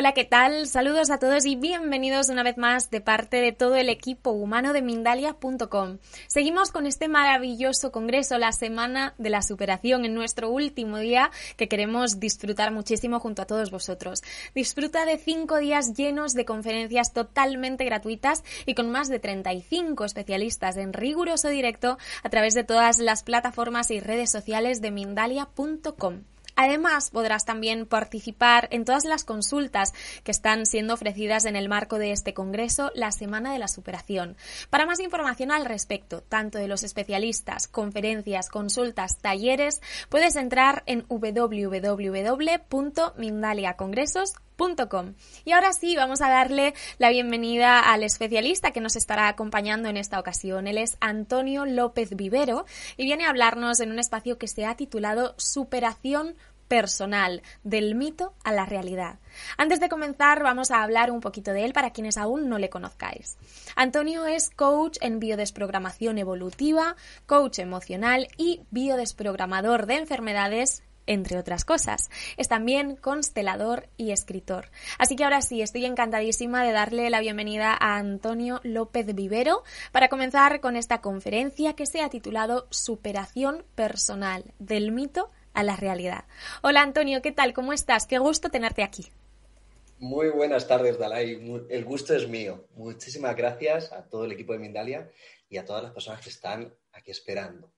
Hola, ¿qué tal? Saludos a todos y bienvenidos una vez más de parte de todo el equipo humano de Mindalia.com. Seguimos con este maravilloso congreso, la Semana de la Superación, en nuestro último día que queremos disfrutar muchísimo junto a todos vosotros. Disfruta de cinco días llenos de conferencias totalmente gratuitas y con más de 35 especialistas en riguroso directo a través de todas las plataformas y redes sociales de Mindalia.com. Además, podrás también participar en todas las consultas que están siendo ofrecidas en el marco de este Congreso, la Semana de la Superación. Para más información al respecto, tanto de los especialistas, conferencias, consultas, talleres, puedes entrar en www.mindaliacongresos.com. Y ahora sí, vamos a darle la bienvenida al especialista que nos estará acompañando en esta ocasión. Él es Antonio López Vivero y viene a hablarnos en un espacio que se ha titulado Superación personal, del mito a la realidad. Antes de comenzar, vamos a hablar un poquito de él para quienes aún no le conozcáis. Antonio es coach en biodesprogramación evolutiva, coach emocional y biodesprogramador de enfermedades entre otras cosas. Es también constelador y escritor. Así que ahora sí, estoy encantadísima de darle la bienvenida a Antonio López Vivero para comenzar con esta conferencia que se ha titulado Superación Personal, del mito a la realidad. Hola Antonio, ¿qué tal? ¿Cómo estás? Qué gusto tenerte aquí. Muy buenas tardes, Dalai. El gusto es mío. Muchísimas gracias a todo el equipo de Mindalia y a todas las personas que están aquí esperando.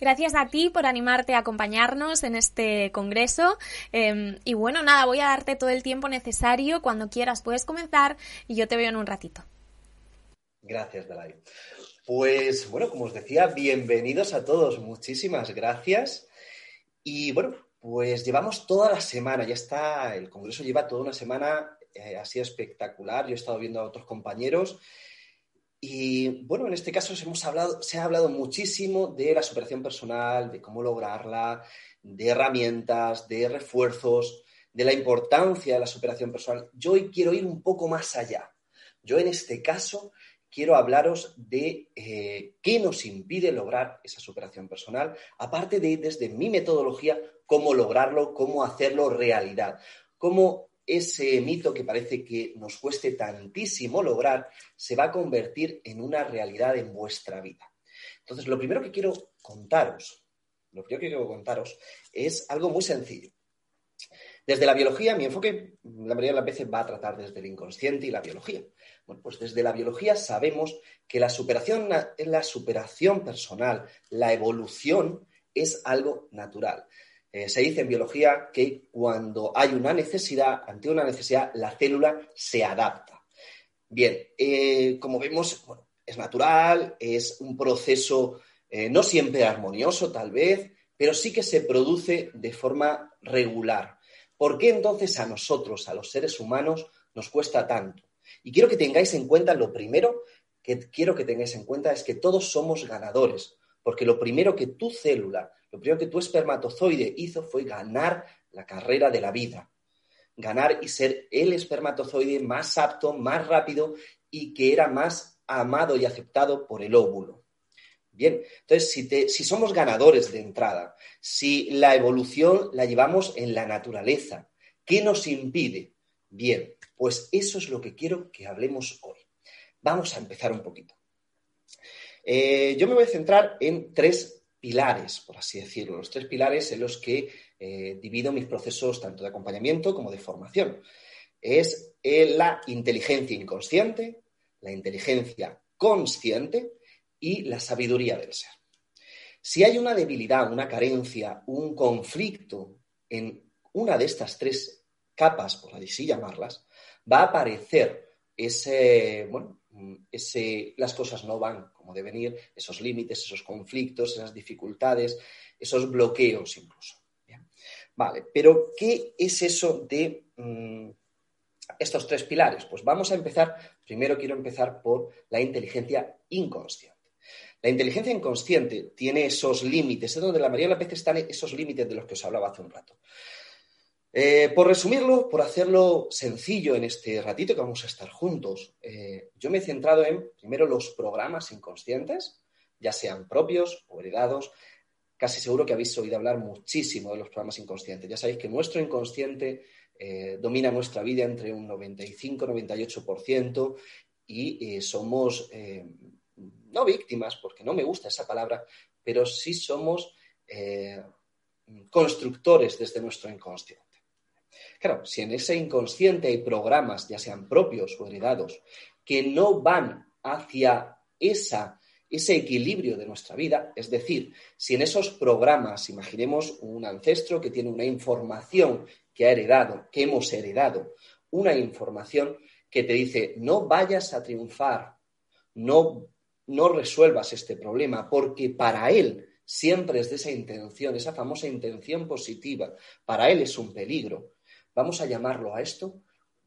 Gracias a ti por animarte a acompañarnos en este congreso. Eh, y bueno, nada, voy a darte todo el tiempo necesario. Cuando quieras puedes comenzar y yo te veo en un ratito. Gracias, Dalai. Pues bueno, como os decía, bienvenidos a todos. Muchísimas gracias. Y bueno, pues llevamos toda la semana, ya está, el Congreso lleva toda una semana, eh, ha sido espectacular. Yo he estado viendo a otros compañeros y bueno, en este caso hemos hablado, se ha hablado muchísimo de la superación personal, de cómo lograrla, de herramientas, de refuerzos, de la importancia de la superación personal. Yo hoy quiero ir un poco más allá. Yo en este caso quiero hablaros de eh, qué nos impide lograr esa superación personal, aparte de desde mi metodología, cómo lograrlo, cómo hacerlo realidad, cómo ese mito que parece que nos cueste tantísimo lograr se va a convertir en una realidad en vuestra vida. Entonces, lo primero que quiero contaros, lo primero que quiero contaros es algo muy sencillo. Desde la biología, mi enfoque la mayoría de las veces va a tratar desde el inconsciente y la biología. Bueno, pues desde la biología sabemos que la superación, la superación personal, la evolución es algo natural. Eh, se dice en biología que cuando hay una necesidad, ante una necesidad, la célula se adapta. Bien, eh, como vemos, es natural, es un proceso eh, no siempre armonioso, tal vez, pero sí que se produce de forma regular. ¿Por qué entonces a nosotros, a los seres humanos, nos cuesta tanto? Y quiero que tengáis en cuenta, lo primero que quiero que tengáis en cuenta es que todos somos ganadores, porque lo primero que tu célula, lo primero que tu espermatozoide hizo fue ganar la carrera de la vida. Ganar y ser el espermatozoide más apto, más rápido y que era más amado y aceptado por el óvulo. Bien, entonces si, te, si, somos ganadores de entrada, si la evolución la llevamos en la naturaleza, ¿qué nos impide? Bien, pues eso es lo que quiero que hablemos hoy. Vamos a empezar un poquito. Eh, yo me voy a centrar en tres pilares, por así decirlo, los tres pilares en los que eh, divido mis procesos tanto de acompañamiento como de formación. Es eh, la inteligencia inconsciente, la inteligencia consciente y la sabiduría del ser. Si hay una debilidad, una carencia, un conflicto en una de estas tres capas, por así llamarlas, va a aparecer ese, bueno, ese, las cosas no van como deben ir, esos límites, esos conflictos, esas dificultades, esos bloqueos incluso. Vale, pero ¿qué es eso de mm, estos tres pilares? Pues vamos a empezar, primero quiero empezar por la inteligencia inconsciente. La inteligencia inconsciente tiene esos límites, es donde la mayoría de las veces están esos límites de los que os hablaba hace un rato. Eh, por resumirlo, por hacerlo sencillo en este ratito que vamos a estar juntos, eh, yo me he centrado en, primero, los programas inconscientes, ya sean propios o heredados. Casi seguro que habéis oído hablar muchísimo de los programas inconscientes. Ya sabéis que nuestro inconsciente eh, domina nuestra vida entre un 95-98% y somos, no víctimas, porque no me gusta esa palabra, pero sí somos constructores desde nuestro inconsciente. Claro, si en ese inconsciente hay programas, ya sean propios o heredados, que no van hacia ese equilibrio de nuestra vida, es decir, si en esos programas, imaginemos un ancestro que tiene una información que ha heredado, que hemos heredado, una información que te dice, no vayas a triunfar, no, no resuelvas este problema, porque para él siempre es de esa intención, esa famosa intención positiva, para él es un peligro. Vamos a llamarlo a esto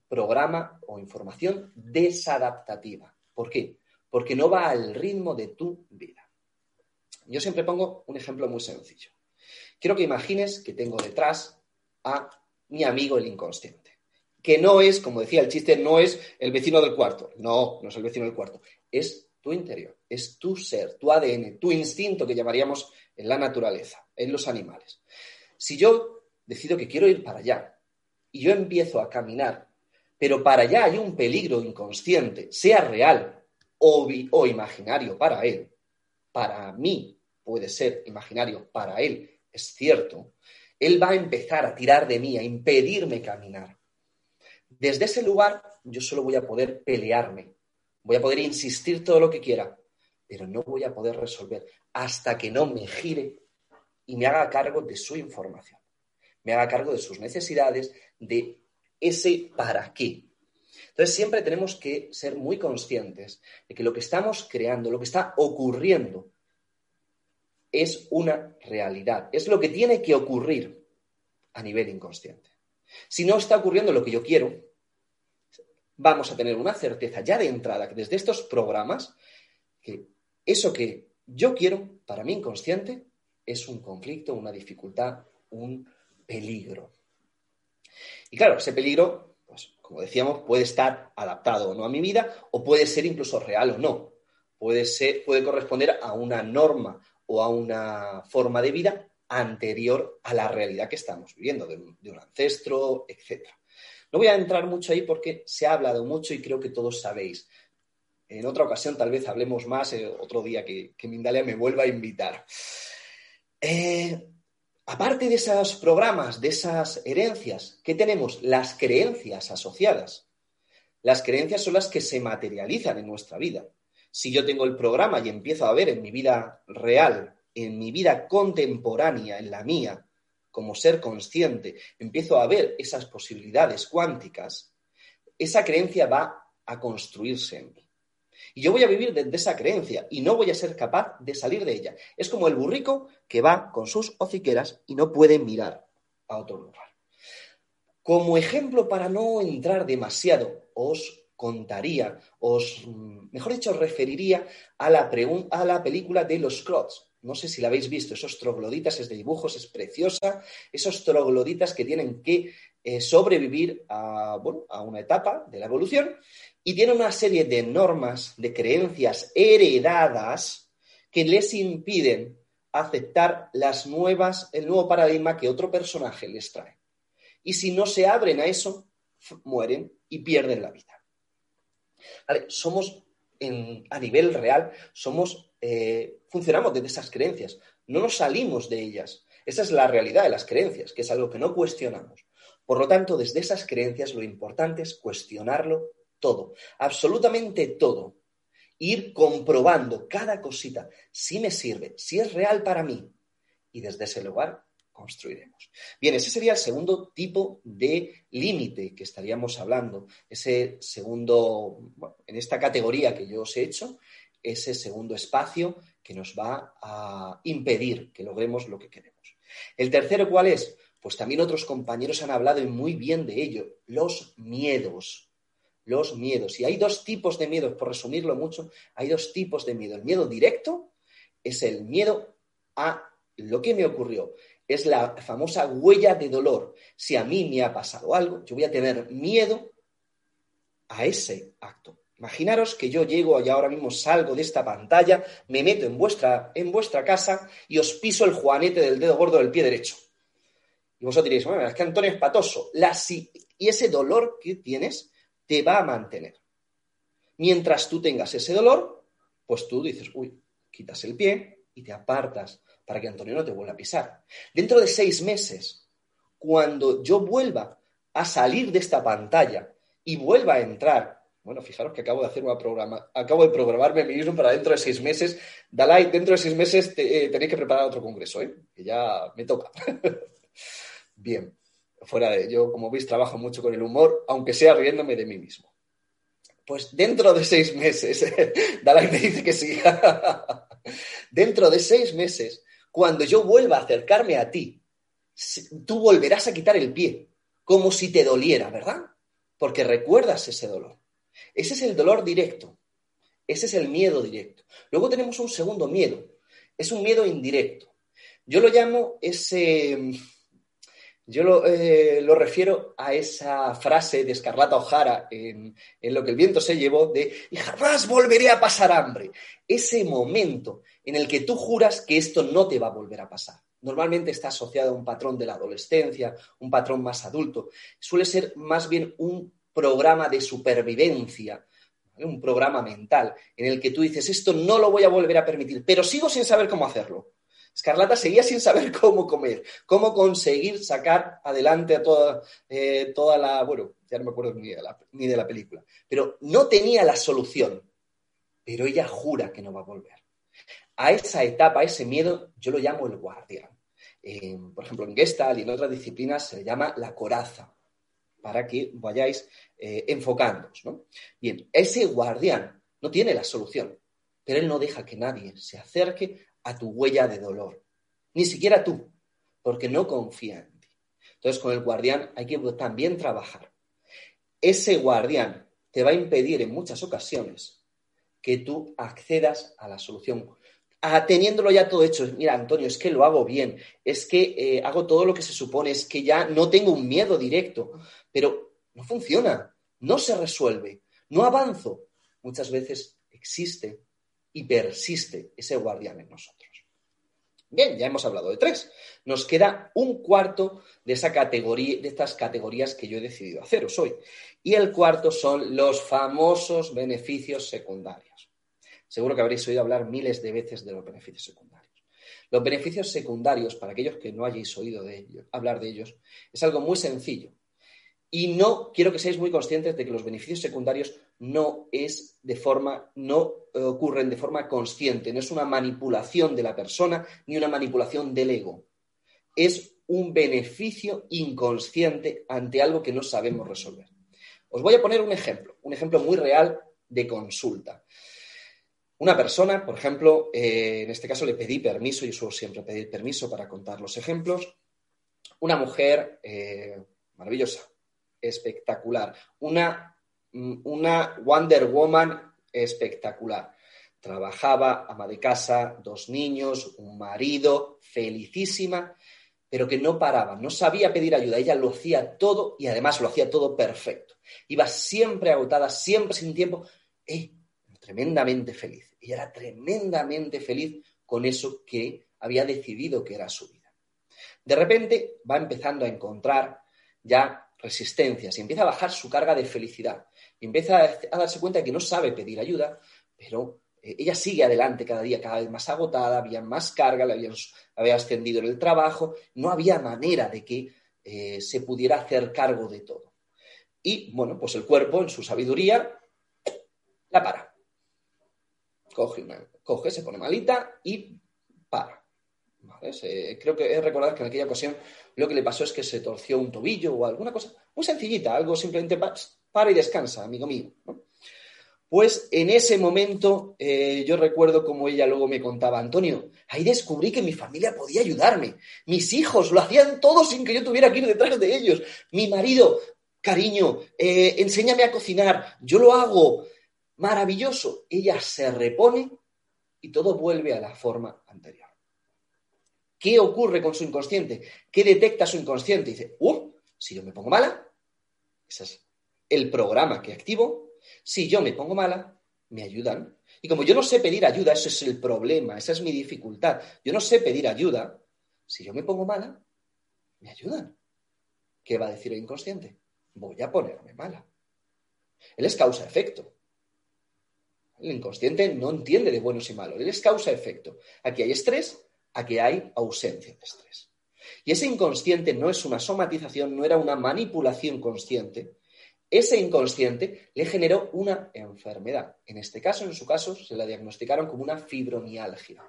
programa o información desadaptativa. ¿Por qué? Porque no va al ritmo de tu vida. Yo siempre pongo un ejemplo muy sencillo. Quiero que imagines que tengo detrás a mi amigo el inconsciente, que no es, como decía el chiste, no es el vecino del cuarto. No, no es el vecino del cuarto. Es tu interior, es tu ser, tu ADN, tu instinto que llamaríamos en la naturaleza, en los animales. Si yo decido que quiero ir para allá, y yo empiezo a caminar, pero para allá hay un peligro inconsciente, sea real o, imaginario para él, para mí puede ser imaginario, para él es cierto, él va a empezar a tirar de mí, a impedirme caminar. Desde ese lugar yo solo voy a poder pelearme, voy a poder insistir todo lo que quiera, pero no voy a poder resolver hasta que no me gire y me haga cargo de su información me haga cargo de sus necesidades, de ese para qué. Entonces siempre tenemos que ser muy conscientes de que lo que estamos creando, lo que está ocurriendo, es una realidad, es lo que tiene que ocurrir a nivel inconsciente. Si no está ocurriendo lo que yo quiero, vamos a tener una certeza ya de entrada que desde estos programas, que eso que yo quiero para mi inconsciente es un conflicto, una dificultad, un peligro. Y claro, ese peligro, pues como decíamos, puede estar adaptado o no a mi vida o puede ser incluso real o no. Puede, ser, puede corresponder a una norma o a una forma de vida anterior a la realidad que estamos viviendo, de un, ancestro, etc. No voy a entrar mucho ahí porque se ha hablado mucho y creo que todos sabéis. En otra ocasión tal vez hablemos más, eh, otro día que, que Mindalia me vuelva a invitar. Eh, Aparte de esos programas, de esas herencias, ¿qué tenemos? Las creencias asociadas. Las creencias son las que se materializan en nuestra vida. Si yo tengo el programa y empiezo a ver en mi vida real, en mi vida contemporánea, en la mía, como ser consciente, empiezo a ver esas posibilidades cuánticas, esa creencia va a construirse en mí. Y yo voy a vivir desde esa creencia y no voy a ser capaz de salir de ella. Es como el burrico que va con sus hociqueras y no puede mirar a otro lugar. Como ejemplo, para no entrar demasiado, os contaría, os, mejor dicho, os referiría a la, a la película de los Crots. No sé si la habéis visto, esos trogloditas, es de dibujos, es preciosa, esos trogloditas que tienen que eh, sobrevivir a, a una etapa de la evolución y tiene una serie de normas, de creencias heredadas que les impiden aceptar las nuevas, el nuevo paradigma que otro personaje les trae. Y si no se abren a eso, mueren y pierden la vida. somos a nivel real, somos, eh, funcionamos desde esas creencias, no nos salimos de ellas. Esa es la realidad de las creencias, que es algo que no cuestionamos. Por lo tanto, desde esas creencias lo importante es cuestionarlo todo, absolutamente todo. Ir comprobando cada cosita, si me sirve, si es real para mí. Y desde ese lugar construiremos. Bien, ese sería el segundo tipo de límite que estaríamos hablando. Ese segundo, en esta categoría que yo os he hecho, ese segundo espacio que nos va a impedir que logremos lo que queremos. El tercero, ¿cuál es? Pues también otros compañeros han hablado muy bien de ello, los miedos. Los miedos. Y hay dos tipos de miedos, por resumirlo mucho, hay dos tipos de miedo. El miedo directo es el miedo a lo que me ocurrió es la famosa huella de dolor. Si a mí me ha pasado algo, yo voy a tener miedo a ese acto. Imaginaros que yo llego y ahora mismo salgo de esta pantalla, me meto en vuestra, en vuestra casa y os piso el juanete del dedo gordo del pie derecho. Y vosotros diréis, es que Antonio es patoso. y ese dolor que tienes te va a mantener. Mientras tú tengas ese dolor, pues tú dices, uy, quitas el pie y te apartas para que Antonio no te vuelva a pisar. Dentro de seis meses, cuando yo vuelva a salir de esta pantalla y vuelva a entrar, bueno, fijaros que acabo de hacer una programa, acabo de programarme mí mismo para dentro de seis meses. Dalai, dentro de seis meses eh, tenéis que preparar otro congreso, ¿eh? que ya me toca. Bien, fuera de yo, como veis, trabajo mucho con el humor, aunque sea riéndome de mí mismo. Pues dentro de seis meses, Dalai me dice que sí. dentro de seis meses cuando yo vuelva a acercarme a ti, tú volverás a quitar el pie, como si te doliera, ¿verdad? Porque recuerdas ese dolor. Ese es el dolor directo. Ese es el miedo directo. Luego tenemos un segundo miedo. Es un miedo indirecto. Yo lo llamo ese... Yo lo, eh, lo refiero a esa frase de Escarlata O'Hara en, en, Lo que el viento se llevó de y jamás volveré a pasar hambre. Ese momento en el que tú juras que esto no te va a volver a pasar. Normalmente está asociado a un patrón de la adolescencia, un patrón más adulto. Suele ser más bien un programa de supervivencia, un programa mental, en el que tú dices, esto no lo voy a volver a permitir, pero sigo sin saber cómo hacerlo. Escarlata seguía sin saber cómo comer, cómo conseguir sacar adelante a toda, eh, toda la, bueno, ya no me acuerdo ni de, la, ni de la película, pero no tenía la solución, pero ella jura que no va a volver a esa etapa, a ese miedo, yo lo llamo el guardián. por ejemplo, en Gestalt y en otras disciplinas se le llama la coraza, para que vayáis eh, enfocándoos. Bien, ese guardián no tiene la solución, pero él no deja que nadie se acerque a tu huella de dolor, ni siquiera tú, porque no confía en ti. Entonces, con el guardián hay que también trabajar. Ese guardián te va a impedir en muchas ocasiones que tú accedas a la solución teniéndolo ya todo hecho, mira, Antonio, es que lo hago bien, es que eh, hago todo lo que se supone, es que ya no tengo un miedo directo, pero no funciona, no se resuelve, no avanzo. Muchas veces existe y persiste ese guardián en nosotros. Bien, ya hemos hablado de tres. Nos queda un cuarto de esa categoría, de estas categorías que yo he decidido haceros hoy. Y el cuarto son los famosos beneficios secundarios. Seguro que habréis oído hablar miles de veces de los beneficios secundarios. Los beneficios secundarios, para aquellos que no hayáis oído hablar de ellos, es algo muy sencillo. Y no quiero que seáis muy conscientes de que los beneficios secundarios no es de forma, no ocurren de forma consciente, no es una manipulación de la persona ni una manipulación del ego. Es un beneficio inconsciente ante algo que no sabemos resolver. Os voy a poner un ejemplo, un ejemplo muy real de consulta. Una persona, por ejemplo, eh, en este caso le pedí permiso, y suelo siempre pedir permiso para contar los ejemplos. Una mujer eh, maravillosa, espectacular, una, una Wonder Woman espectacular. Trabajaba, ama de casa, dos niños, un marido, felicísima, pero que no paraba, no sabía pedir ayuda. Ella lo hacía todo y además lo hacía todo perfecto. Iba siempre agotada, siempre sin tiempo. ¡Eh! tremendamente feliz. y era tremendamente feliz con eso que había decidido que era su vida. De repente va empezando a encontrar ya resistencias y empieza a bajar su carga de felicidad. Empieza a darse cuenta de que no sabe pedir ayuda, pero eh, ella sigue adelante cada día, cada vez más agotada, había más carga, le había ascendido en el trabajo, no había manera de que eh, se pudiera hacer cargo de todo. Y bueno, pues el cuerpo, en su sabiduría, la para coge, se pone malita y para. creo que es recordar que en aquella ocasión lo que le pasó es que se torció un tobillo o alguna cosa muy sencillita, algo simplemente para y descansa, amigo mío. Pues en ese momento eh, yo recuerdo como ella luego me contaba, Antonio, ahí descubrí que mi familia podía ayudarme. Mis hijos lo hacían todo sin que yo tuviera que ir detrás de ellos. Mi marido, cariño, eh, enséñame a cocinar, yo lo hago. Maravilloso. Ella se repone y todo vuelve a la forma anterior. ¿Qué ocurre con su inconsciente? ¿Qué detecta su inconsciente? Dice, uh, si yo me pongo mala, ese es el programa que activo. Si yo me pongo mala, me ayudan. Y como yo no sé pedir ayuda, ese es el problema, esa es mi dificultad. Yo no sé pedir ayuda. Si yo me pongo mala, me ayudan. ¿Qué va a decir el inconsciente? Voy a ponerme mala. Él es causa-efecto. El inconsciente no entiende de buenos y malos. Él es causa-efecto. Aquí hay estrés, aquí hay ausencia de estrés. Y ese inconsciente no es una somatización, no era una manipulación consciente. Ese inconsciente le generó una enfermedad. En este caso, en su caso, se la diagnosticaron como una fibromialgia.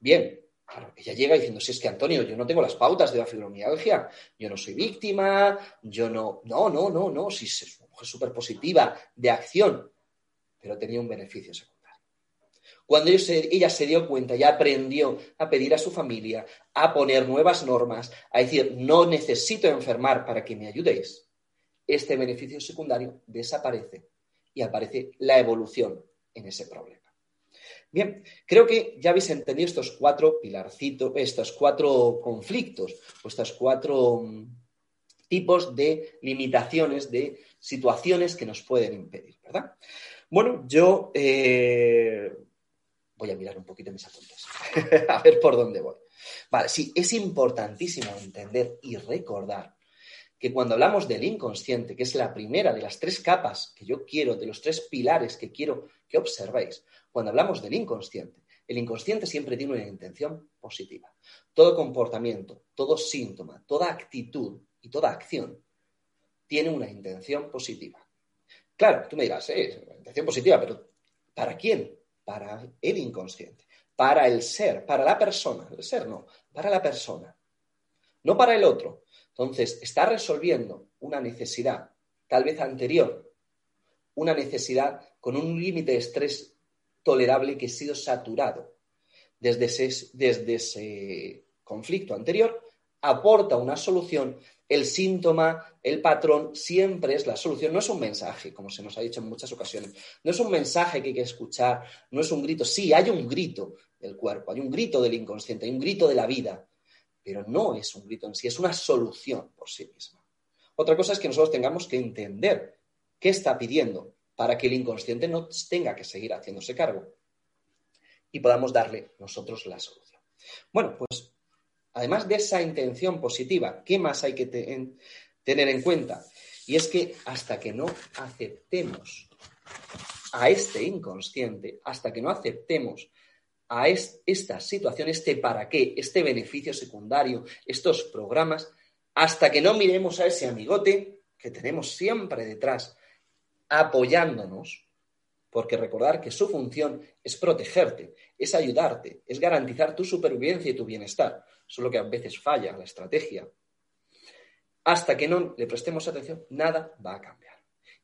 Bien, claro, ella llega diciendo, si es que Antonio, yo no tengo las pautas de la fibromialgia, yo no soy víctima, yo no, no, no, no, no, si es una mujer súper positiva, de acción, pero tenía un beneficio secundario. Cuando ella se, dio cuenta y aprendió a pedir a su familia, a poner nuevas normas, a decir, no necesito enfermar para que me ayudéis, este beneficio secundario desaparece y aparece la evolución en ese problema. Bien, creo que ya habéis entendido estos cuatro pilarcitos, estos cuatro conflictos, o estos cuatro mm, tipos de limitaciones, de situaciones que nos pueden impedir, ¿verdad? Bueno, yo eh, voy a mirar un poquito mis apuntes, a ver por dónde voy. Vale, sí, es importantísimo entender y recordar que cuando hablamos del inconsciente, que es la primera de las tres capas que yo quiero, de los tres pilares que quiero que observéis, cuando hablamos del inconsciente, el inconsciente siempre tiene una intención positiva. Todo comportamiento, todo síntoma, toda actitud y toda acción tiene una intención positiva. Claro, tú me dirás, eh, intención positiva, pero ¿para quién? Para el inconsciente, para el ser, para la persona. El ser no, para la persona, no para el otro. Entonces, está resolviendo una necesidad, tal vez anterior, una necesidad con un límite de estrés tolerable que ha sido saturado desde ese, desde ese conflicto anterior, aporta una solución. El síntoma, el patrón, siempre es la solución. No es un mensaje, como se nos ha dicho en muchas ocasiones. No es un mensaje que hay que escuchar, no es un grito. Sí, hay un grito del cuerpo, hay un grito del inconsciente, hay un grito de la vida, pero no es un grito en sí, es una solución por sí misma. Otra cosa es que nosotros tengamos que entender qué está pidiendo para que el inconsciente no tenga que seguir haciéndose cargo y podamos darle nosotros la solución. Bueno, pues además de esa intención positiva, ¿qué más hay que te tener en cuenta? Y es que hasta que no aceptemos a este inconsciente, hasta que no aceptemos a es, esta situación, este para qué, este beneficio secundario, estos programas, hasta que no miremos a ese amigote que tenemos siempre detrás, apoyándonos, porque recordar que su función es protegerte, es ayudarte, es garantizar tu supervivencia y tu bienestar, solo que a veces falla la estrategia. Hasta que no le prestemos atención, nada va a cambiar.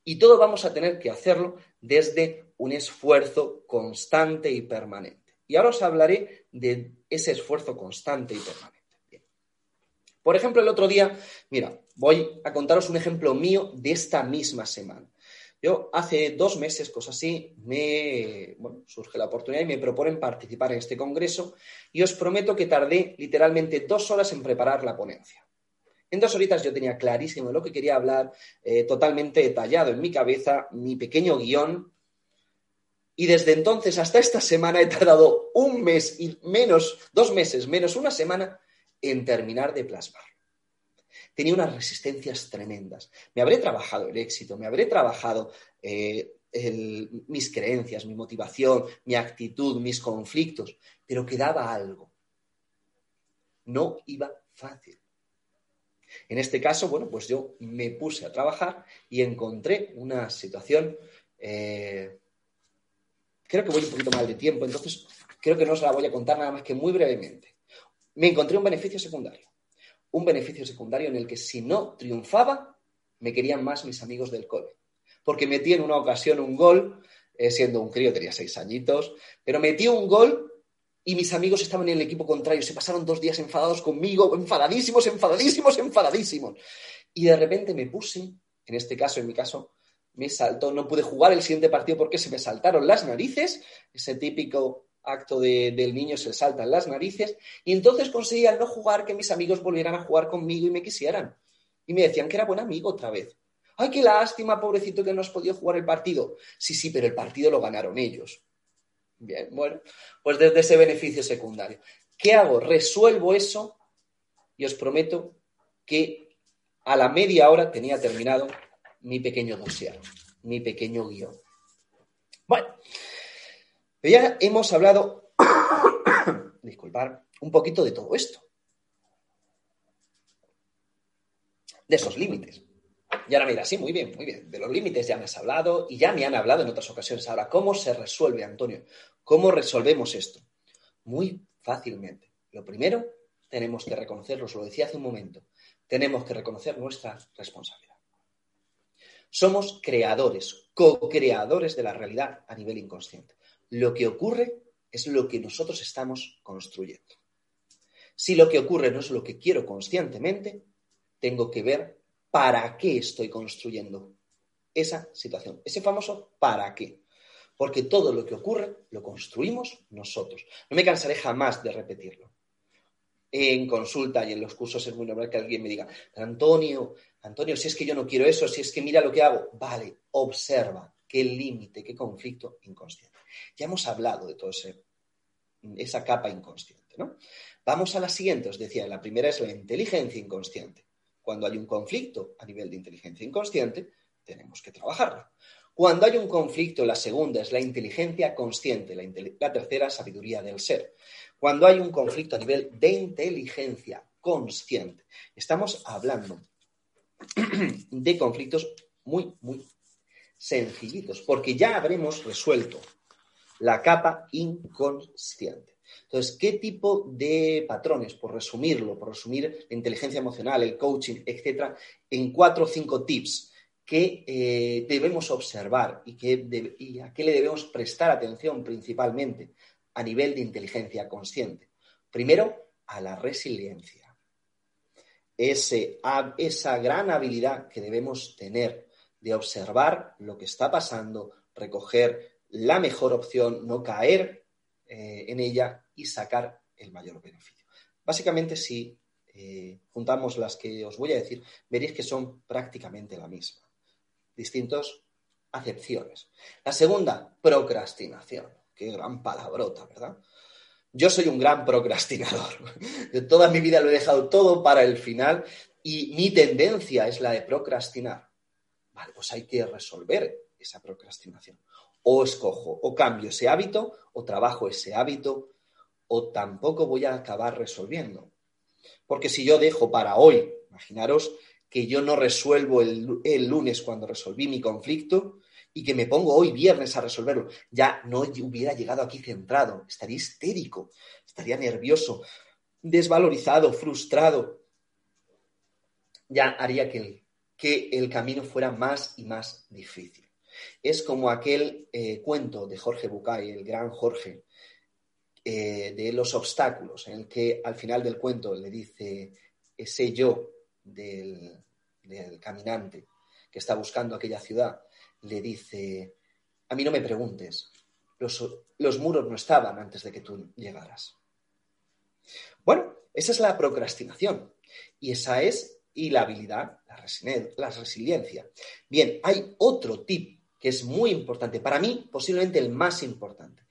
Y todo vamos a tener que hacerlo desde un esfuerzo constante y permanente. Y ahora os hablaré de ese esfuerzo constante y permanente. Bien. Por ejemplo, el otro día, mira, voy a contaros un ejemplo mío de esta misma semana. Yo hace dos meses, cosas así, me bueno, surge la oportunidad y me proponen participar en este congreso y os prometo que tardé literalmente dos horas en preparar la ponencia. En dos horitas yo tenía clarísimo lo que quería hablar, eh, totalmente detallado en mi cabeza, mi pequeño guion. Y desde entonces hasta esta semana he tardado un mes y menos, dos meses menos una semana en terminar de plasmar. Tenía unas resistencias tremendas. Me habré trabajado el éxito, me habré trabajado eh, mis creencias, mi motivación, mi actitud, mis conflictos, pero quedaba algo. No iba fácil. En este caso, bueno, pues yo me puse a trabajar y encontré una situación, eh, creo que voy un poquito mal de tiempo, entonces creo que no os la voy a contar nada más que muy brevemente. me encontré un beneficio secundario. Un beneficio secundario en el que si no triunfaba, me querían más mis amigos del cole. Porque metí en una ocasión un gol, eh, siendo un crío, tenía seis añitos, pero metí un gol y mis amigos estaban en el equipo contrario. Se pasaron dos días enfadados conmigo, enfadadísimos, enfadadísimos, enfadadísimos. Y de repente me puse, en este caso, en mi caso, me saltó, no pude jugar el siguiente partido porque se me saltaron las narices, ese típico acto de- del niño se saltan las narices, y entonces conseguí al no jugar que mis amigos volvieran a jugar conmigo y me quisieran. Y me decían que era buen amigo otra vez. Ay, qué lástima, pobrecito, que no has podido jugar el partido. Sí, sí, pero el partido lo ganaron ellos. Bien, bueno, pues desde ese beneficio secundario. ¿Qué hago? Resuelvo eso y os prometo que a la media hora tenía terminado mi pequeño dossier, mi pequeño guion. Bueno, ya hemos hablado, disculpar, un poquito de todo esto. De esos límites. Y ahora mira, sí, muy bien, muy bien. De los límites ya me has hablado y ya me han hablado en otras ocasiones. Ahora, ¿cómo se resuelve, Antonio? ¿Cómo resolvemos esto? Muy fácilmente. Lo primero, tenemos que reconocerlo, os lo decía hace un momento, tenemos que reconocer nuestra responsabilidad. Somos creadores, co-creadores de la realidad a nivel inconsciente. Lo que ocurre es lo que nosotros estamos construyendo. Si lo que ocurre no es lo que quiero conscientemente, tengo que ver para qué estoy construyendo esa situación. Ese famoso para qué. Porque todo lo que ocurre lo construimos nosotros. No me cansaré jamás de repetirlo. En consulta y en los cursos es muy normal que alguien me diga, Antonio, Antonio, si es que yo no quiero eso, si es que mira lo que hago. Vale, observa qué límite, qué conflicto inconsciente. Ya hemos hablado de toda esa capa inconsciente, ¿no? Vamos a la siguiente, os decía, la primera es la inteligencia inconsciente. Cuando hay un conflicto a nivel de inteligencia inconsciente, tenemos que trabajarlo. Cuando hay un conflicto, la segunda es la inteligencia consciente, la, tercera, sabiduría del ser. Cuando hay un conflicto a nivel de inteligencia consciente, estamos hablando de conflictos muy, muy sencillitos, porque ya habremos resuelto la capa inconsciente. Entonces, ¿qué tipo de patrones, por resumirlo, por resumir la inteligencia emocional, el coaching, etcétera, en cuatro o cinco tips que eh, debemos observar y, a qué le debemos prestar atención principalmente a nivel de inteligencia consciente? Primero, a la resiliencia. Esa gran habilidad que debemos tener de observar lo que está pasando, recoger la mejor opción, no caer eh, en ella y sacar el mayor beneficio. Básicamente, si eh, juntamos las que os voy a decir, veréis que son prácticamente la misma. Distintas acepciones. La segunda, procrastinación. Qué gran palabrota, ¿verdad? Yo soy un gran procrastinador. De toda mi vida lo he dejado todo para el final y mi tendencia es la de procrastinar. Vale, pues hay que resolver esa procrastinación. O escojo, o cambio ese hábito, o trabajo ese hábito, o tampoco voy a acabar resolviendo. Porque si yo dejo para hoy, imaginaros que yo no resuelvo el, el, lunes cuando resolví mi conflicto y que me pongo hoy viernes a resolverlo, ya no hubiera llegado aquí centrado, estaría histérico, estaría nervioso, desvalorizado, frustrado. Ya haría que el, que el camino fuera más y más difícil. Es como aquel eh, cuento de Jorge Bucay, el gran Jorge, eh, de los obstáculos, en el que al final del cuento le dice ese yo del, del caminante que está buscando aquella ciudad, le dice, a mí no me preguntes, los, los, muros no estaban antes de que tú llegaras. Bueno, esa es la procrastinación y esa es y la habilidad, la, la resiliencia. Bien, hay otro tip que es muy importante, para mí posiblemente el más importante.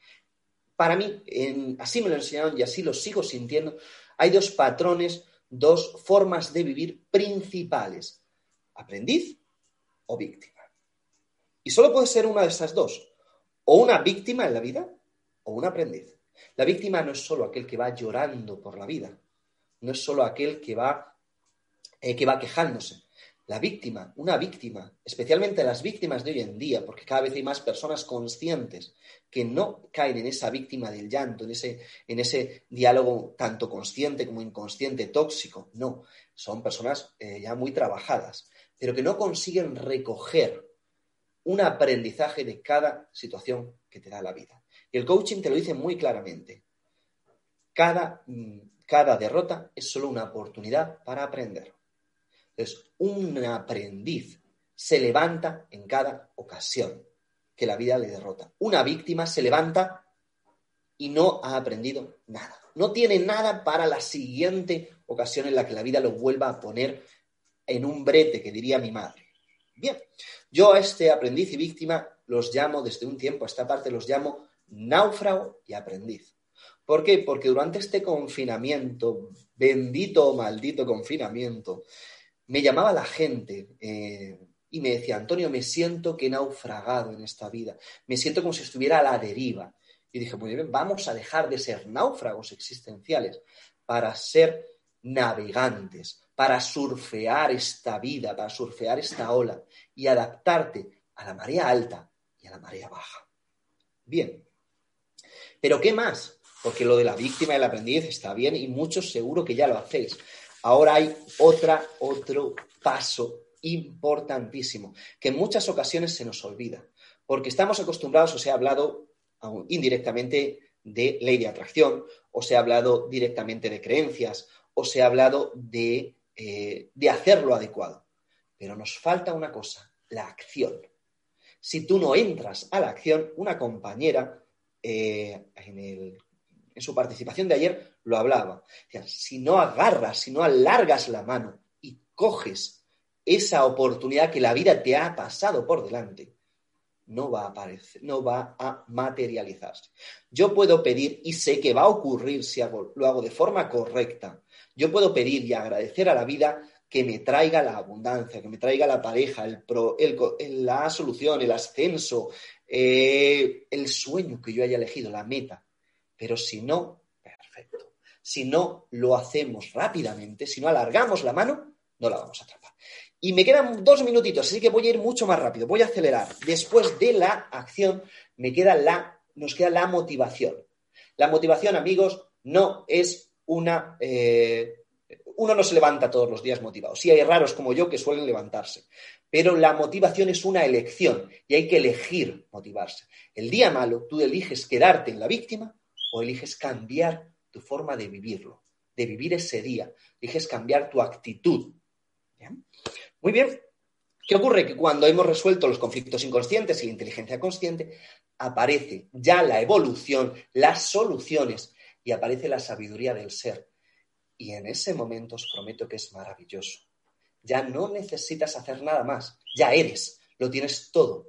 Para mí, en, así me lo enseñaron y así lo sigo sintiendo, hay dos patrones, dos formas de vivir principales, aprendiz o víctima. Y solo puede ser una de estas dos, o una víctima en la vida o un aprendiz. La víctima no es solo aquel que va llorando por la vida, no es solo aquel que va, eh, que va quejándose. La víctima, una víctima, especialmente las víctimas de hoy en día, porque cada vez hay más personas conscientes que no caen en esa víctima del llanto, en ese, en ese diálogo tanto consciente como inconsciente, tóxico. No, son personas eh, ya muy trabajadas, pero que no consiguen recoger un aprendizaje de cada situación que te da la vida. Y el coaching te lo dice muy claramente. Cada, mm, cada derrota es solo una oportunidad para aprender. Entonces, un aprendiz se levanta en cada ocasión que la vida le derrota. Una víctima se levanta y no ha aprendido nada. No tiene nada para la siguiente ocasión en la que la vida lo vuelva a poner en un brete, que diría mi madre. Bien, yo a este aprendiz y víctima los llamo desde un tiempo a esta parte, los llamo náufrago y aprendiz. ¿Por qué? Porque durante este confinamiento, bendito o maldito confinamiento, me llamaba la gente eh, y me decía, Antonio, me siento que he naufragado en esta vida, me siento como si estuviera a la deriva. Y dije, muy bien, vamos a dejar de ser náufragos existenciales para ser navegantes, para surfear esta vida, para surfear esta ola y adaptarte a la marea alta y a la marea baja. Bien, pero ¿qué más? Porque lo de la víctima y el aprendiz está bien y muchos seguro que ya lo hacéis. Ahora hay otra, otro paso importantísimo que en muchas ocasiones se nos olvida, porque estamos acostumbrados, o se ha hablado indirectamente de ley de atracción, o se ha hablado directamente de creencias, o se ha hablado de, eh, de hacer lo adecuado. Pero nos falta una cosa, la acción. Si tú no entras a la acción, una compañera eh, en el en su participación de ayer lo hablaba. si no agarras, si no alargas la mano y coges esa oportunidad que la vida te ha pasado por delante, no va a aparecer, no va a materializarse. Yo puedo pedir y sé que va a ocurrir si lo hago de forma correcta. Yo puedo pedir y agradecer a la vida que me traiga la abundancia, que me traiga la pareja, el la solución, el ascenso, eh, el sueño que yo haya elegido, la meta. Pero si no, perfecto. Si no lo hacemos rápidamente, si no alargamos la mano, no la vamos a atrapar. Y me quedan dos minutitos, así que voy a ir mucho más rápido, voy a acelerar. Después de la acción, me queda la, nos queda la motivación. La motivación, amigos, no es una... Eh, uno no se levanta todos los días motivado. Sí hay raros como yo que suelen levantarse. Pero la motivación es una elección y hay que elegir motivarse. El día malo, tú eliges quedarte en la víctima o eliges cambiar tu forma de vivirlo, de vivir ese día, eliges cambiar tu actitud. Muy bien. ¿Qué ocurre? Que cuando hemos resuelto los conflictos inconscientes y la inteligencia consciente, aparece ya la evolución, las soluciones y aparece la sabiduría del ser. Y en ese momento os prometo que es maravilloso. Ya no necesitas hacer nada más, ya eres, lo tienes todo.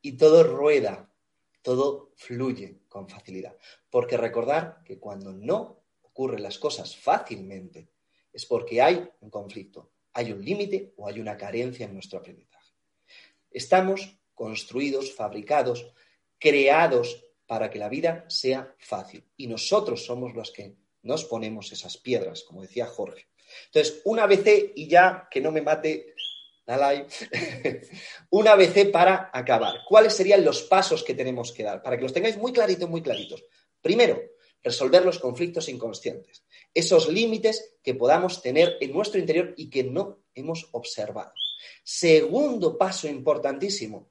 Y todo rueda, todo fluye con facilidad. Porque recordar que cuando no ocurren las cosas fácilmente es porque hay un conflicto, hay un límite o hay una carencia en nuestro aprendizaje. Estamos construidos, fabricados, creados para que la vida sea fácil. Y nosotros somos los que nos ponemos esas piedras, como decía Jorge. Entonces, una ABC y ya que no me mate un ABC para acabar. ¿Cuáles serían los pasos que tenemos que dar? Para que los tengáis muy claritos, muy claritos. Primero, resolver los conflictos inconscientes. Esos límites que podamos tener en nuestro interior y que no hemos observado. Segundo paso importantísimo,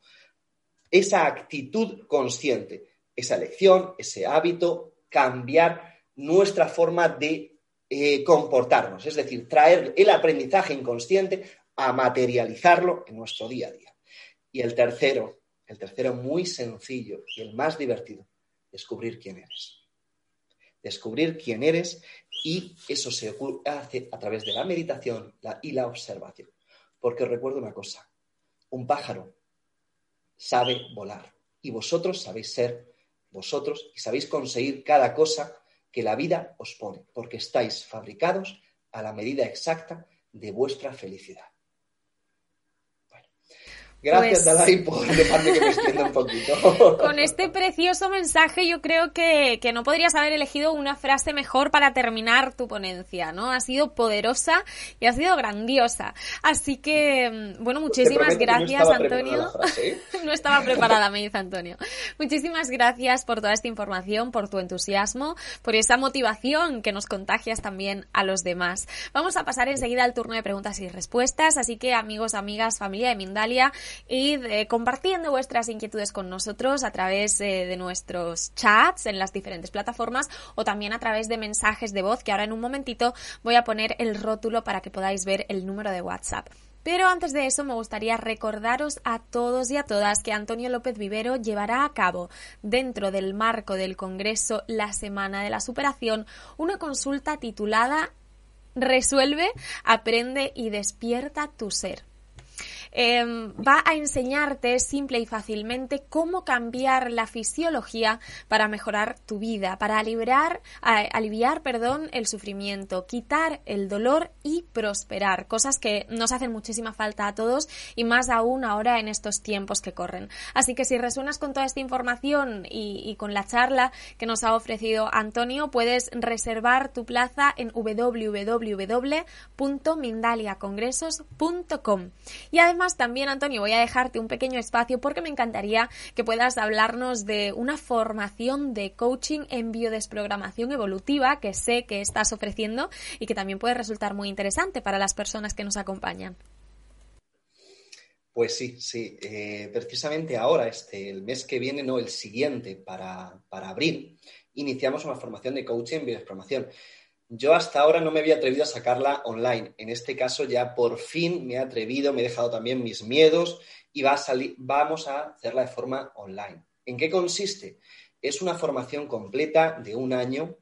esa actitud consciente, esa elección, ese hábito, cambiar nuestra forma de eh, comportarnos, es decir, traer el aprendizaje inconsciente a materializarlo en nuestro día a día. Y el tercero, el tercero muy sencillo y el más divertido, descubrir quién eres. Descubrir quién eres y eso se hace a través de la meditación y la observación. Porque recuerdo una cosa, un pájaro sabe volar y vosotros sabéis ser vosotros y sabéis conseguir cada cosa que la vida os pone, porque estáis fabricados a la medida exacta de vuestra felicidad. Gracias, Pues- Dalai, por dejarme que me extienda un poquito. Con este precioso mensaje yo creo que, que no podrías haber elegido una frase mejor para terminar tu ponencia, ¿no? Ha sido poderosa y ha sido grandiosa. Así que, mm, bueno, Te muchísimas no gracias, preparada Antonio. ¿eh? No estaba preparada, me dice Antonio. Muchísimas gracias por toda esta información, por tu entusiasmo, por esa motivación que nos contagias también a los demás. Vamos a pasar enseguida al turno de preguntas y respuestas, así que amigos, amigas, familia de Mindalia, id eh, compartiendo vuestras inquietudes con nosotros a través eh, de nuestros chats en las diferentes plataformas o también a través de mensajes de voz, que ahora en un momentito voy a poner el rótulo para que podáis ver el número de WhatsApp. Pero antes de eso me gustaría recordaros a todos y a todas que Antonio López Vivero llevará a cabo dentro del marco del Congreso La Semana de la Superación una consulta titulada Resuelve, aprende y despierta tu ser. Eh, va a enseñarte simple y fácilmente cómo cambiar la fisiología para mejorar tu vida, para aliviar, a- aliviar perdón, el sufrimiento, quitar el dolor y prosperar, cosas que nos hacen muchísima falta a todos y más aún ahora en estos tiempos que corren. Así que si resuenas con toda esta información y, y con la charla que nos ha ofrecido Antonio, puedes reservar tu plaza en www.mindaliacongresos.com. Y además también, Antonio, voy a dejarte un pequeño espacio porque me encantaría que puedas hablarnos de una formación de coaching en biodesprogramación evolutiva que sé que estás ofreciendo y que también puede resultar muy interesante para las personas que nos acompañan. Pues sí, sí. Eh, precisamente ahora, este, el mes que viene, no, el siguiente, para, para abril, iniciamos una formación de coaching en biodesprogramación. Yo hasta ahora no me había atrevido a sacarla online. En este caso ya por fin me he atrevido, me he dejado también mis miedos y va a salir, vamos a hacerla de forma online. ¿En qué consiste? Es una formación completa de un año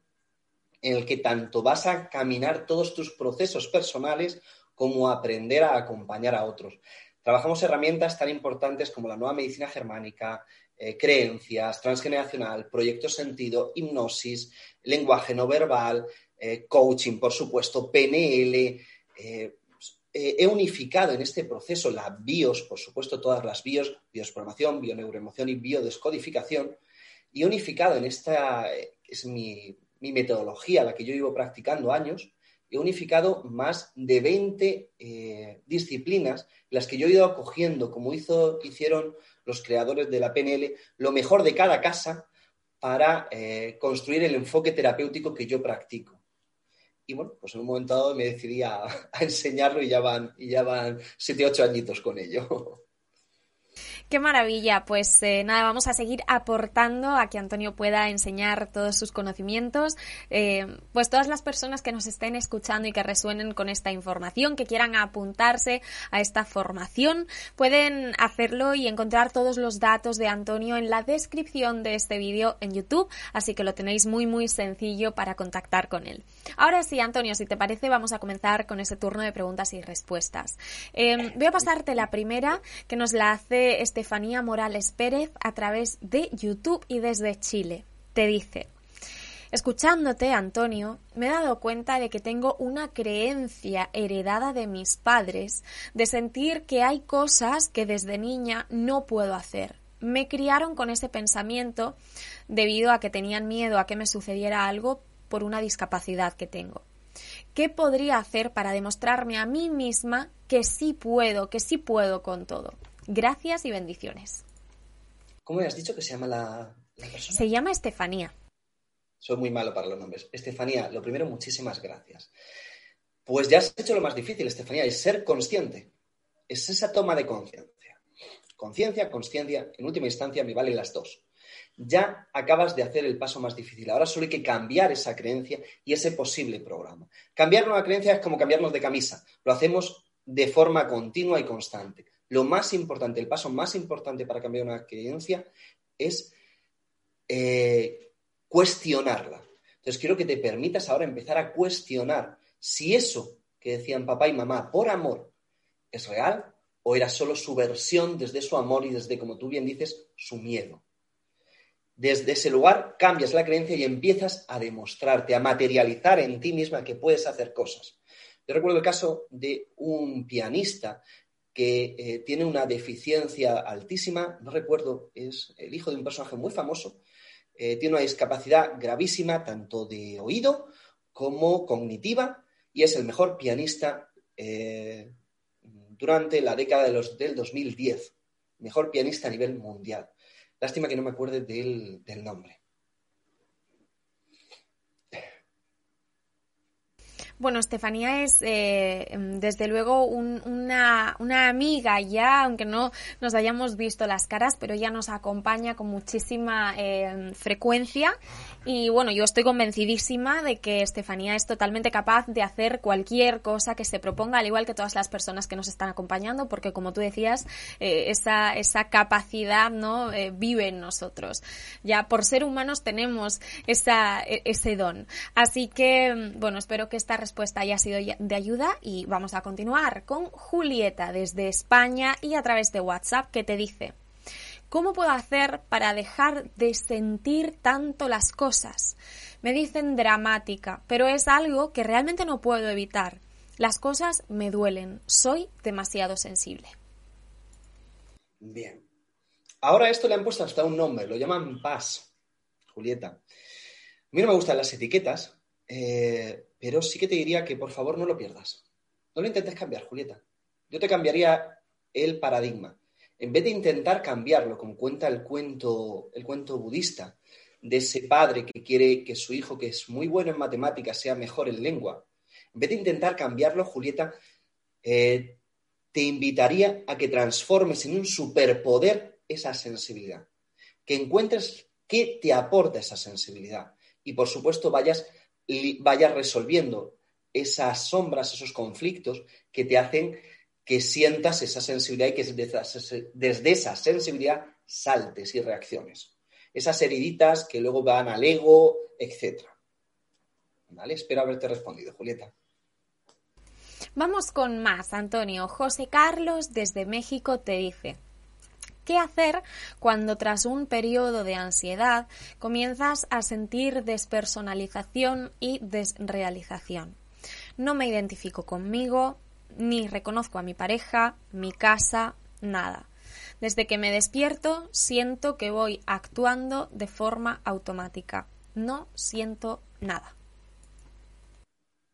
en el que tanto vas a caminar todos tus procesos personales como aprender a acompañar a otros. Trabajamos herramientas tan importantes como la nueva medicina germánica, eh, creencias, transgeneracional, proyecto sentido, hipnosis, lenguaje no verbal, eh, coaching, por supuesto, PNL. eh, eh, he unificado en este proceso la BIOS, por supuesto, todas las BIOS, biosprogramación, bioneuroemoción y biodescodificación, y he unificado en esta, es mi, metodología, la que yo llevo practicando años, he unificado más de 20 eh, disciplinas, las que yo he ido acogiendo, como hizo, hicieron los creadores de la PNL, lo mejor de cada casa para construir el enfoque terapéutico que yo practico. Y bueno, pues en un momento dado me decidí a, enseñarlo y ya van, y ya van 7, 8 añitos con ello. Qué maravilla, pues eh, nada, vamos a seguir aportando a que Antonio pueda enseñar todos sus conocimientos. Eh, pues todas las personas que nos estén escuchando y que resuenen con esta información, que quieran apuntarse a esta formación, pueden hacerlo y encontrar todos los datos de Antonio en la descripción de este vídeo en YouTube, así que lo tenéis muy muy sencillo para contactar con él. Ahora sí, Antonio, si te parece, vamos a comenzar con ese turno de preguntas y respuestas. Eh, voy a pasarte la primera, que nos la hace Estefanía Morales Pérez a través de YouTube y desde Chile. Te dice, escuchándote, Antonio, me he dado cuenta de que tengo una creencia heredada de mis padres de sentir que hay cosas que desde niña no puedo hacer. Me criaron con ese pensamiento debido a que tenían miedo a que me sucediera algo por una discapacidad que tengo. ¿Qué podría hacer para demostrarme a mí misma que sí puedo, que sí puedo con todo? Gracias y bendiciones. ¿Cómo has dicho que se llama la, la persona? Se llama Estefanía. Soy muy malo para los nombres. Estefanía, lo primero, muchísimas gracias. Pues ya has hecho lo más difícil, Estefanía, es ser consciente. Es esa toma de conciencia. Conciencia, consciencia, en última instancia me valen las dos. Ya acabas de hacer el paso más difícil. Ahora solo hay que cambiar esa creencia y ese posible programa. Cambiar una creencia es como cambiarnos de camisa. Lo hacemos de forma continua y constante. Lo más importante, el paso más importante para cambiar una creencia es eh, cuestionarla. Entonces quiero que te permitas ahora empezar a cuestionar si eso que decían papá y mamá por amor es real o era solo su versión desde su amor y desde, como tú bien dices, su miedo. Desde ese lugar cambias la creencia y empiezas a demostrarte, a materializar en ti misma que puedes hacer cosas. Yo recuerdo el caso de un pianista que eh, tiene una deficiencia altísima, no recuerdo, es el hijo de un personaje muy famoso, eh, tiene una discapacidad gravísima tanto de oído como cognitiva y es el mejor pianista eh, durante la década de del 2010, mejor pianista a nivel mundial. Lástima que no me acuerde del, del nombre. Bueno, Estefanía es eh, desde luego un- una, una amiga ya, aunque no nos hayamos visto las caras, pero ella nos acompaña con muchísima eh, frecuencia y bueno, yo estoy convencidísima de que Estefanía es totalmente capaz de hacer cualquier cosa que se proponga, al igual que todas las personas que nos están acompañando, porque como tú decías, eh, esa, esa capacidad no Eh, vive en nosotros. Ya por ser humanos tenemos esa, e- ese don. Así que, bueno, espero que esta respuesta haya sido de ayuda y vamos a continuar con Julieta desde España y a través de WhatsApp que te dice. ¿Cómo puedo hacer para dejar de sentir tanto las cosas? Me dicen dramática, pero es algo que realmente no puedo evitar. Las cosas me duelen, soy demasiado sensible. Bien. Ahora esto le han puesto hasta un nombre, lo llaman paz, Julieta. A mí no me gustan las etiquetas, eh, pero sí que te diría que por favor no lo pierdas. No lo intentes cambiar, Julieta. Yo te cambiaría el paradigma. En vez de intentar cambiarlo, como cuenta el cuento, el cuento budista, de ese padre que quiere que su hijo, que es muy bueno en matemáticas, sea mejor en lengua, en vez de intentar cambiarlo, Julieta, eh, te invitaría a que transformes en un superpoder esa sensibilidad, que encuentres qué te aporta esa sensibilidad y por supuesto vayas, vayas resolviendo esas sombras, esos conflictos que te hacen que sientas esa sensibilidad y que desde esa, sensibilidad saltes y reacciones. Esas heriditas que luego van al ego, etc. ¿Vale? Espero haberte respondido, Julieta. Vamos con más, Antonio. José Carlos desde México te dice. ¿Qué hacer cuando tras un periodo de ansiedad comienzas a sentir despersonalización y desrealización? No me identifico conmigo, ni reconozco a mi pareja, mi casa, nada. Desde que me despierto siento que voy actuando de forma automática. No siento nada.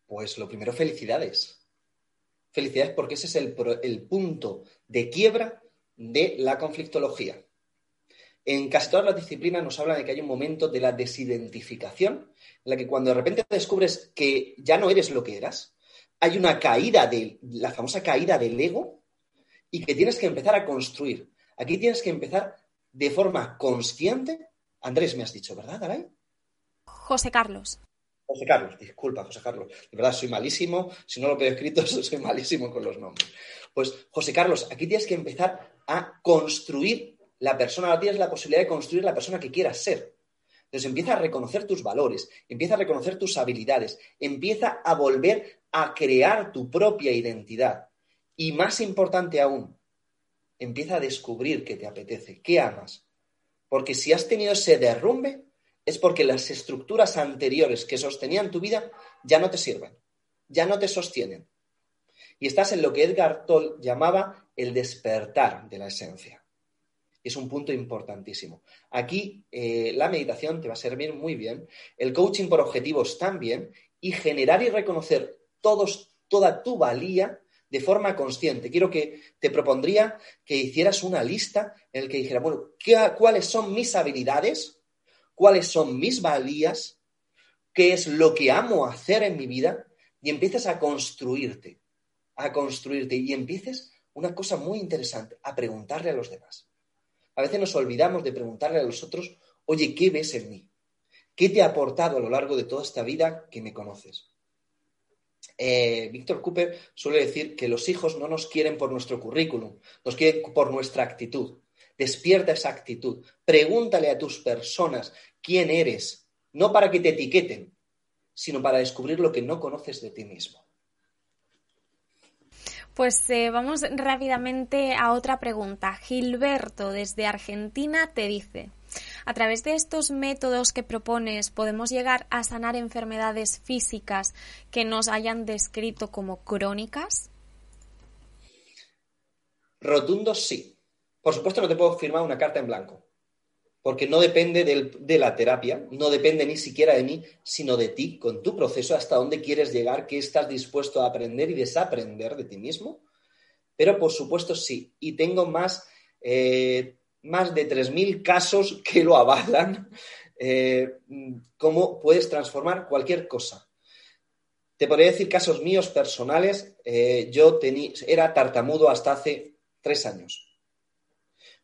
Pues lo primero, felicidades. Felicidades porque ese es el, el punto de quiebra de la conflictología. En casi todas las disciplinas nos hablan de que hay un momento de la desidentificación, en la que cuando de repente descubres que ya no eres lo que eras, hay una caída de la famosa caída del ego y que tienes que empezar a construir. Aquí tienes que empezar de forma consciente. Andrés, me has dicho, ¿verdad, Aray? José Carlos. José Carlos, disculpa, José Carlos. De verdad, soy malísimo. Si no lo veo escrito, soy malísimo con los nombres. Pues, José Carlos, aquí tienes que empezar a construir la persona. Ahora tienes la posibilidad de construir la persona que quieras ser. Entonces empieza a reconocer tus valores, empieza a reconocer tus habilidades, empieza a volver a crear tu propia identidad. Y más importante aún, empieza a descubrir qué te apetece, qué amas. Porque si has tenido ese derrumbe, es porque las estructuras anteriores que sostenían tu vida ya no te sirven, ya no te sostienen. Y estás en lo que Edgar Toll llamaba el despertar de la esencia. Es un punto importantísimo. Aquí eh, la meditación te va a servir muy bien, el coaching por objetivos también, y generar y reconocer todos, toda tu valía de forma consciente. Quiero que te propondría que hicieras una lista en la que dijera, bueno, ¿qué, ¿cuáles son mis habilidades? cuáles son mis valías, qué es lo que amo hacer en mi vida y empieces a construirte, a construirte y empieces una cosa muy interesante, a preguntarle a los demás. A veces nos olvidamos de preguntarle a los otros, oye, ¿qué ves en mí? ¿Qué te ha aportado a lo largo de toda esta vida que me conoces? Eh, Víctor Cooper suele decir que los hijos no nos quieren por nuestro currículum, nos quieren por nuestra actitud. Despierta esa actitud. Pregúntale a tus personas quién eres, no para que te etiqueten, sino para descubrir lo que no conoces de ti mismo. Pues eh, vamos rápidamente a otra pregunta. Gilberto desde Argentina te dice, a través de estos métodos que propones podemos llegar a sanar enfermedades físicas que nos hayan descrito como crónicas. Rotundo sí. Por supuesto no te puedo firmar una carta en blanco, porque no depende del- de la terapia, no depende ni siquiera de mí, sino de ti, con tu proceso, hasta dónde quieres llegar, qué estás dispuesto a aprender y desaprender de ti mismo. Pero por supuesto sí. Y tengo más, eh, más de 3.000 casos que lo avalan, eh, cómo puedes transformar cualquier cosa. Te podría decir casos míos personales. eh, yo era tartamudo hasta hace tres años.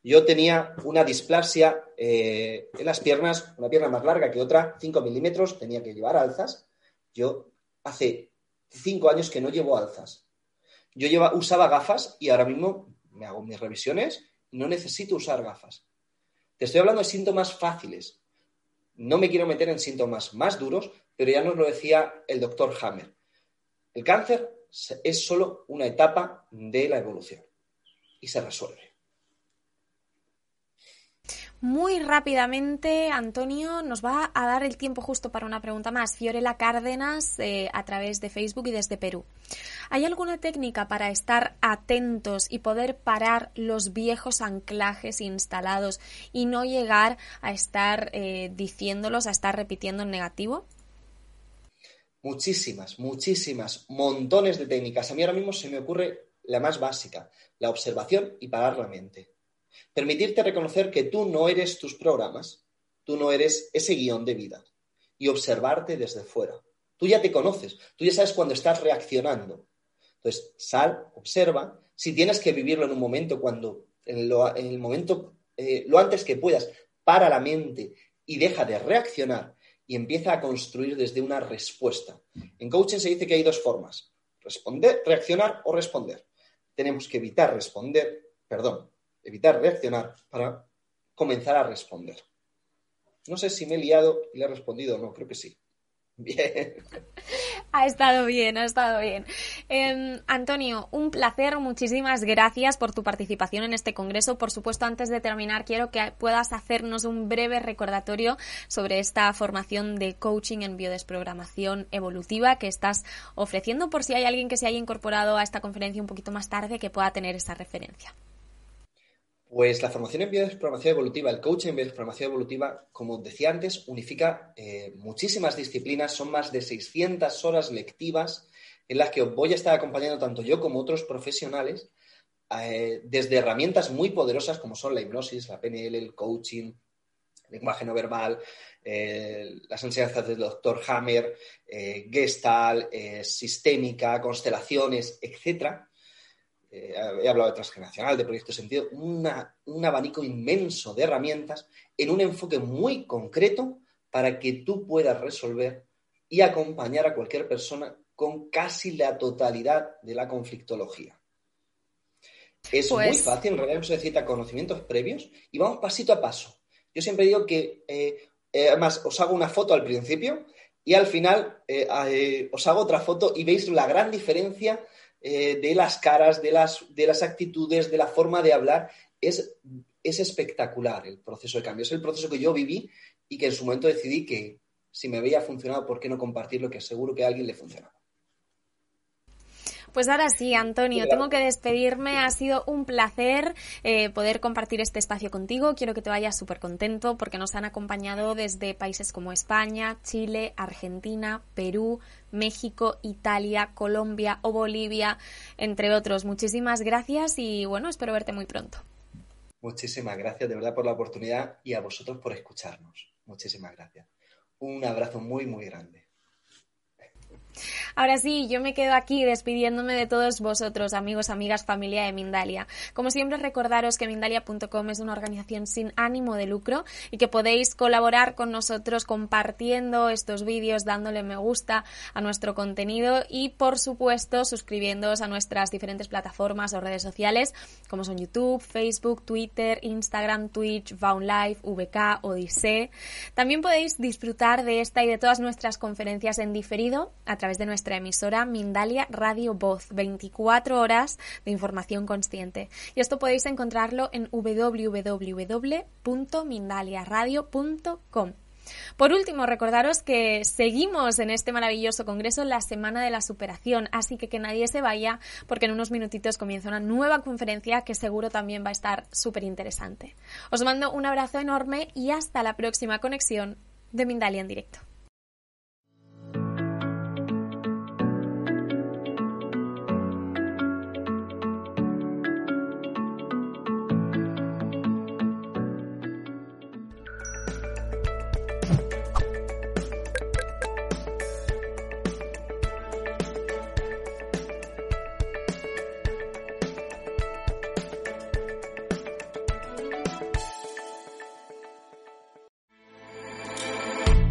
Yo tenía una displasia eh, en las piernas, una pierna más larga que otra, 5 milímetros, tenía que llevar alzas. Yo hace cinco años que no llevo alzas. Yo usaba gafas y ahora mismo me hago mis revisiones no necesito usar gafas. Te estoy hablando de síntomas fáciles. No me quiero meter en síntomas más duros, pero ya nos lo decía el doctor Hammer. El cáncer es solo una etapa de la evolución y se resuelve. Muy rápidamente, Antonio, nos va a dar el tiempo justo para una pregunta más. Fiorella Cárdenas, eh, a través de Facebook y desde Perú. ¿Hay alguna técnica para estar atentos y poder parar los viejos anclajes instalados y no llegar a estar eh, diciéndolos, a estar repitiendo en negativo? Muchísimas, muchísimas, montones de técnicas. A mí ahora mismo se me ocurre la más básica, la observación y parar la mente. Permitirte reconocer que tú no eres tus programas, tú no eres ese guion de vida y observarte desde fuera. Tú ya te conoces, tú ya sabes cuando estás reaccionando. Entonces, sal, observa. Si tienes que vivirlo en un momento, cuando en, lo- en el momento, eh, lo antes que puedas, para la mente y deja de reaccionar y empieza a construir desde una respuesta. En coaching se dice que hay dos formas, responder, reaccionar o responder. Tenemos que evitar responder, perdón, evitar reaccionar para comenzar a responder. No sé si me he liado y le he respondido o no, creo que sí. Bien. Ha estado bien, ha estado bien. Eh, Antonio, un placer, muchísimas gracias por tu participación en este congreso. Por supuesto, antes de terminar, quiero que puedas hacernos un breve recordatorio sobre esta formación de coaching en biodesprogramación evolutiva que estás ofreciendo por si hay alguien que se haya incorporado a esta conferencia un poquito más tarde que pueda tener esa referencia. Pues la formación en biodesprogramación evolutiva, el coaching en biodesprogramación evolutiva, como decía antes, unifica eh, muchísimas disciplinas, son más de 600 horas lectivas en las que voy a estar acompañando tanto yo como otros profesionales, eh, desde herramientas muy poderosas como son la hipnosis, la PNL, el coaching, lenguaje no verbal, eh, las enseñanzas del doctor Hammer, Gestalt, sistémica, constelaciones, etcétera eh, he hablado de transgeneracional, de proyecto sentido, una- un abanico inmenso de herramientas en un enfoque muy concreto para que tú puedas resolver y acompañar a cualquier persona con casi la totalidad de la conflictología. Es muy Pues- fácil, en realidad no se necesita conocimientos previos y vamos pasito a paso. Yo siempre digo que, eh, eh, además, os hago una foto al principio y al final eh, os hago otra foto y veis la gran diferencia eh, de las caras, de las, de las actitudes, de la forma de hablar. Es, es espectacular el proceso de cambio. Es el proceso que yo viví y que en su momento decidí que si me veía funcionado, ¿por qué no compartirlo? Que seguro que a alguien le funcionaba. Pues ahora sí, Antonio, tengo que despedirme. Ha sido un placer eh, poder compartir este espacio contigo. Quiero que te vayas súper contento porque nos han acompañado desde países como España, Chile, Argentina, Perú, México, Italia, Colombia o Bolivia, entre otros. Muchísimas gracias y bueno, espero verte muy pronto. Muchísimas gracias de verdad por la oportunidad y a vosotros por escucharnos. Muchísimas gracias. Un abrazo muy, muy grande. Ahora sí, yo me quedo aquí despidiéndome de todos vosotros, amigos, amigas, familia de Mindalia. Como siempre, recordaros que Mindalia.com es una organización sin ánimo de lucro y que podéis colaborar con nosotros compartiendo estos vídeos, dándole me gusta a nuestro contenido y, por supuesto, suscribiéndoos a nuestras diferentes plataformas o redes sociales como son YouTube, Facebook, Twitter, Instagram, Twitch, Vaun Live, VK, Odisee. También podéis disfrutar de esta y de todas nuestras conferencias en diferido a través de nuestra emisora Mindalia Radio Voz, 24 horas de información consciente. Y esto podéis encontrarlo en www.mindaliaradio.com. Por último, recordaros que seguimos en este maravilloso congreso la Semana de la Superación, así que que nadie se vaya porque en unos minutitos comienza una nueva conferencia que seguro también va a estar súper interesante. Os mando un abrazo enorme y hasta la próxima conexión de Mindalia en directo.